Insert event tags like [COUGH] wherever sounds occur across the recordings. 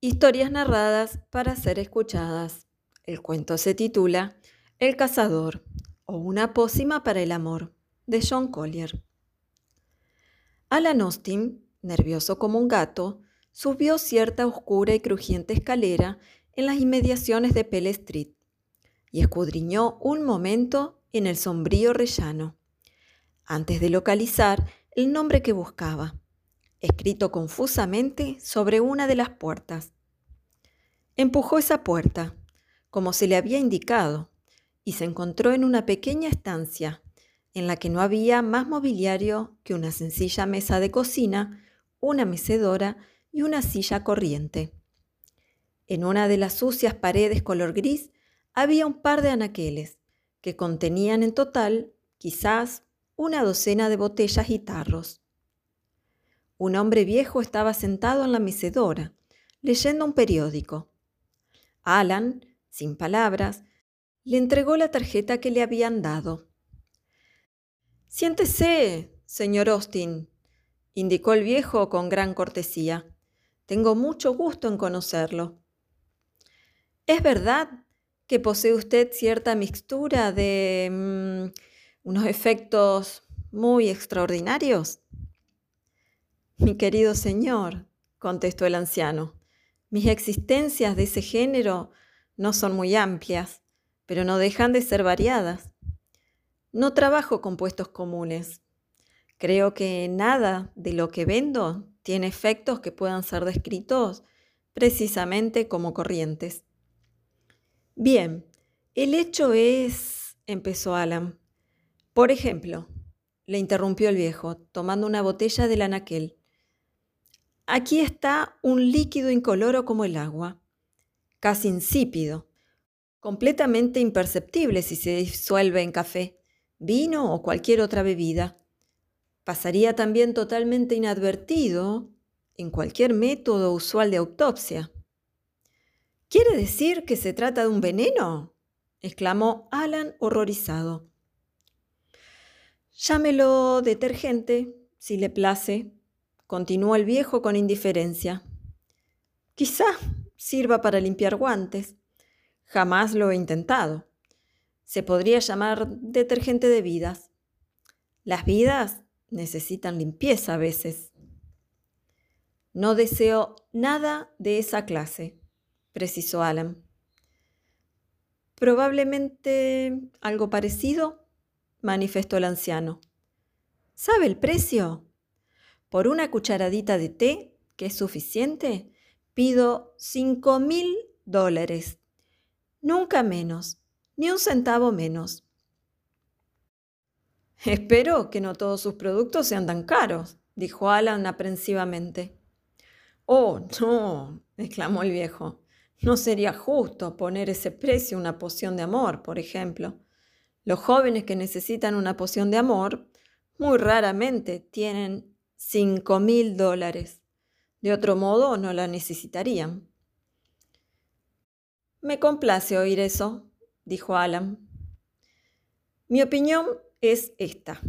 Historias narradas para ser escuchadas. El cuento se titula El cazador o una pócima para el amor de John Collier. Alan Austin, nervioso como un gato, subió cierta oscura y crujiente escalera en las inmediaciones de Pell Street y escudriñó un momento en el sombrío rellano, antes de localizar el nombre que buscaba escrito confusamente sobre una de las puertas. Empujó esa puerta, como se le había indicado, y se encontró en una pequeña estancia en la que no había más mobiliario que una sencilla mesa de cocina, una mecedora y una silla corriente. En una de las sucias paredes color gris había un par de anaqueles que contenían en total quizás una docena de botellas y tarros. Un hombre viejo estaba sentado en la mecedora, leyendo un periódico. Alan, sin palabras, le entregó la tarjeta que le habían dado. Siéntese, señor Austin, indicó el viejo con gran cortesía. Tengo mucho gusto en conocerlo. ¿Es verdad que posee usted cierta mixtura de mm, unos efectos muy extraordinarios? Mi querido señor, contestó el anciano, mis existencias de ese género no son muy amplias, pero no dejan de ser variadas. No trabajo con puestos comunes. Creo que nada de lo que vendo tiene efectos que puedan ser descritos precisamente como corrientes. Bien, el hecho es, empezó Alan. Por ejemplo, le interrumpió el viejo, tomando una botella del anaquel. Aquí está un líquido incoloro como el agua, casi insípido, completamente imperceptible si se disuelve en café, vino o cualquier otra bebida. Pasaría también totalmente inadvertido en cualquier método usual de autopsia. ¿Quiere decir que se trata de un veneno? exclamó Alan horrorizado. Llámelo detergente, si le place, continuó el viejo con indiferencia. Quizá sirva para limpiar guantes. Jamás lo he intentado. Se podría llamar detergente de vidas. Las vidas necesitan limpieza a veces. No deseo nada de esa clase, precisó Alan. Probablemente algo parecido, manifestó el anciano. ¿Sabe el precio? Por una cucharadita de té, que es suficiente, pido cinco mil dólares. Nunca menos, ni un centavo menos. [LAUGHS] Espero que no todos sus productos sean tan caros, dijo Alan aprensivamente. Oh, no, exclamó el viejo. No sería justo poner ese precio a una poción de amor, por ejemplo. Los jóvenes que necesitan una poción de amor muy raramente tienen cinco mil dólares. De otro modo, no la necesitarían. Me complace oír eso, dijo Alan. Mi opinión es esta,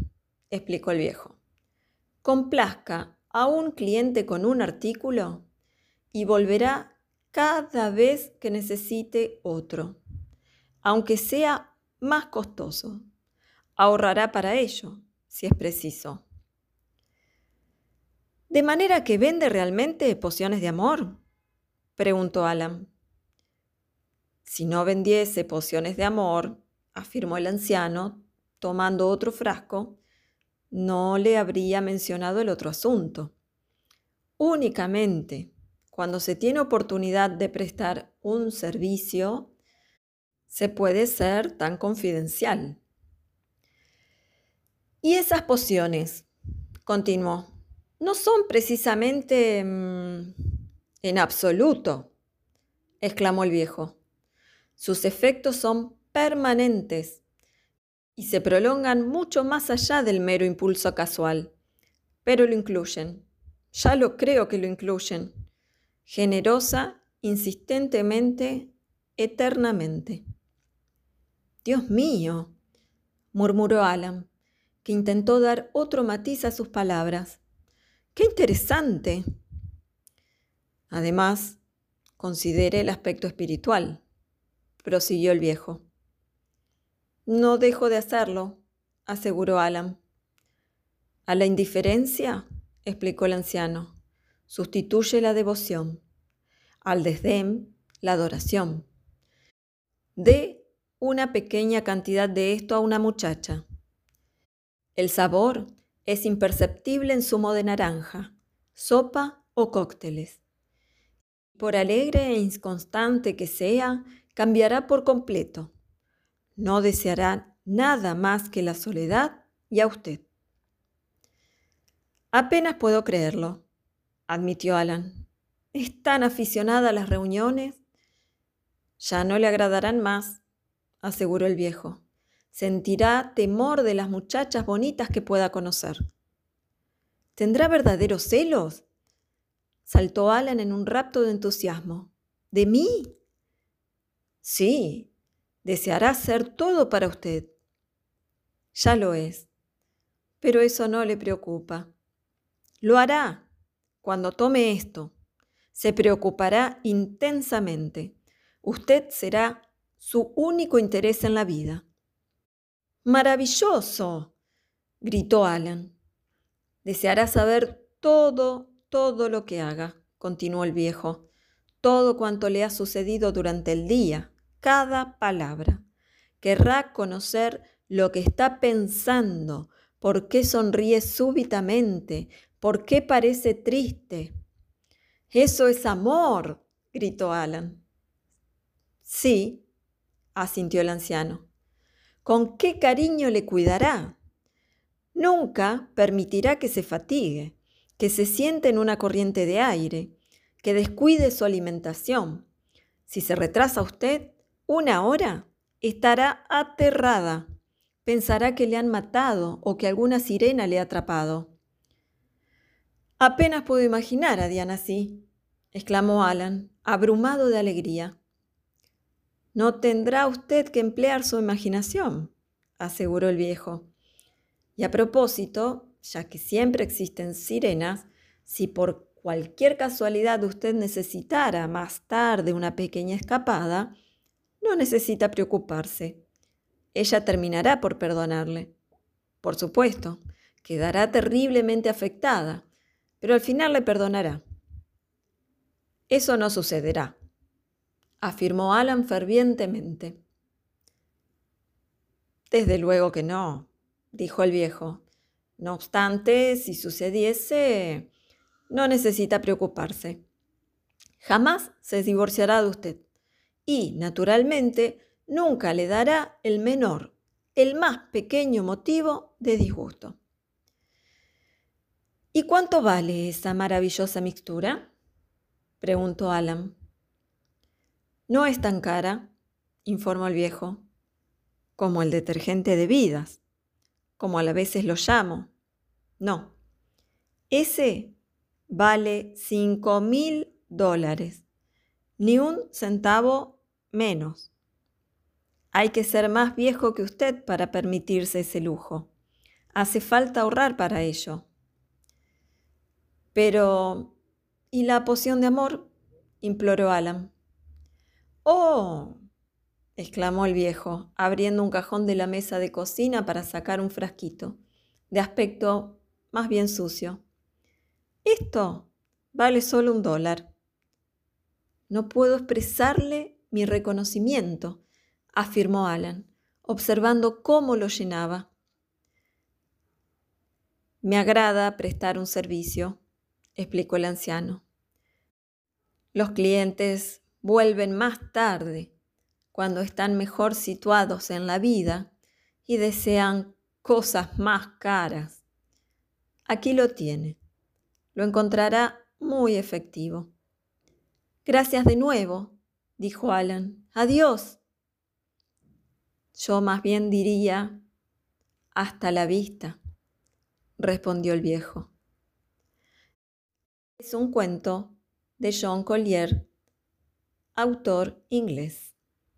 explicó el viejo. Complazca a un cliente con un artículo y volverá cada vez que necesite otro, aunque sea más costoso. Ahorrará para ello, si es preciso. ¿De manera que vende realmente pociones de amor? preguntó Alan. Si no vendiese pociones de amor, afirmó el anciano, tomando otro frasco, no le habría mencionado el otro asunto. Únicamente cuando se tiene oportunidad de prestar un servicio, se puede ser tan confidencial. ¿Y esas pociones? continuó no son precisamente mm, en absoluto, exclamó el viejo. Sus efectos son permanentes y se prolongan mucho más allá del mero impulso casual, pero lo incluyen. Ya lo creo que lo incluyen. Generosa, insistentemente, eternamente. Dios mío, murmuró Alan, que intentó dar otro matiz a sus palabras. ¡Qué interesante! Además, considere el aspecto espiritual, prosiguió el viejo. No dejo de hacerlo, aseguró Alan. A la indiferencia, explicó el anciano, sustituye la devoción. Al desdén, la adoración. Dé una pequeña cantidad de esto a una muchacha. El sabor es imperceptible en zumo de naranja, sopa o cócteles. Por alegre e inconstante que sea, cambiará por completo. No deseará nada más que la soledad y a usted. Apenas puedo creerlo, admitió Alan. ¿Es tan aficionada a las reuniones? Ya no le agradarán más, aseguró el viejo. Sentirá temor de las muchachas bonitas que pueda conocer. ¿Tendrá verdaderos celos? Saltó Alan en un rapto de entusiasmo. ¿De mí? Sí, deseará ser todo para usted. Ya lo es, pero eso no le preocupa. Lo hará cuando tome esto. Se preocupará intensamente. Usted será su único interés en la vida. Maravilloso, gritó Alan. Deseará saber todo, todo lo que haga, continuó el viejo, todo cuanto le ha sucedido durante el día, cada palabra. Querrá conocer lo que está pensando, por qué sonríe súbitamente, ¿Por qué parece triste? Eso es amor, gritó Alan. Sí, asintió el anciano. ¿Con qué cariño le cuidará? Nunca permitirá que se fatigue, que se siente en una corriente de aire, que descuide su alimentación. Si se retrasa usted una hora, estará aterrada. Pensará que le han matado o que alguna sirena le ha atrapado. Apenas puedo imaginar a Diana así, exclamó Alan, abrumado de alegría. No tendrá usted que emplear su imaginación, aseguró el viejo. Y a propósito, ya que siempre existen sirenas, si por cualquier casualidad usted necesitara más tarde una pequeña escapada, no necesita preocuparse. Ella terminará por perdonarle. Por supuesto, quedará terriblemente afectada pero al final le perdonará. Eso no sucederá, afirmó Alan fervientemente. Desde luego que no, dijo el viejo. No obstante, si sucediese, no necesita preocuparse. Jamás se divorciará de usted y, naturalmente, nunca le dará el menor, el más pequeño motivo de disgusto. ¿Y cuánto vale esa maravillosa mixtura? preguntó Alan. No es tan cara, informó el viejo, como el detergente de vidas, como a veces lo llamo. No, ese vale cinco mil dólares, ni un centavo menos. Hay que ser más viejo que usted para permitirse ese lujo. Hace falta ahorrar para ello. Pero, ¿y la poción de amor? imploró Alan. ¡Oh! exclamó el viejo, abriendo un cajón de la mesa de cocina para sacar un frasquito, de aspecto más bien sucio. Esto vale solo un dólar. No puedo expresarle mi reconocimiento, afirmó Alan, observando cómo lo llenaba. Me agrada prestar un servicio, explicó el anciano. Los clientes vuelven más tarde, cuando están mejor situados en la vida y desean cosas más caras. Aquí lo tiene. Lo encontrará muy efectivo. Gracias de nuevo, dijo Alan. Adiós. Yo más bien diría hasta la vista, respondió el viejo. Es un cuento de John Collier, autor inglés.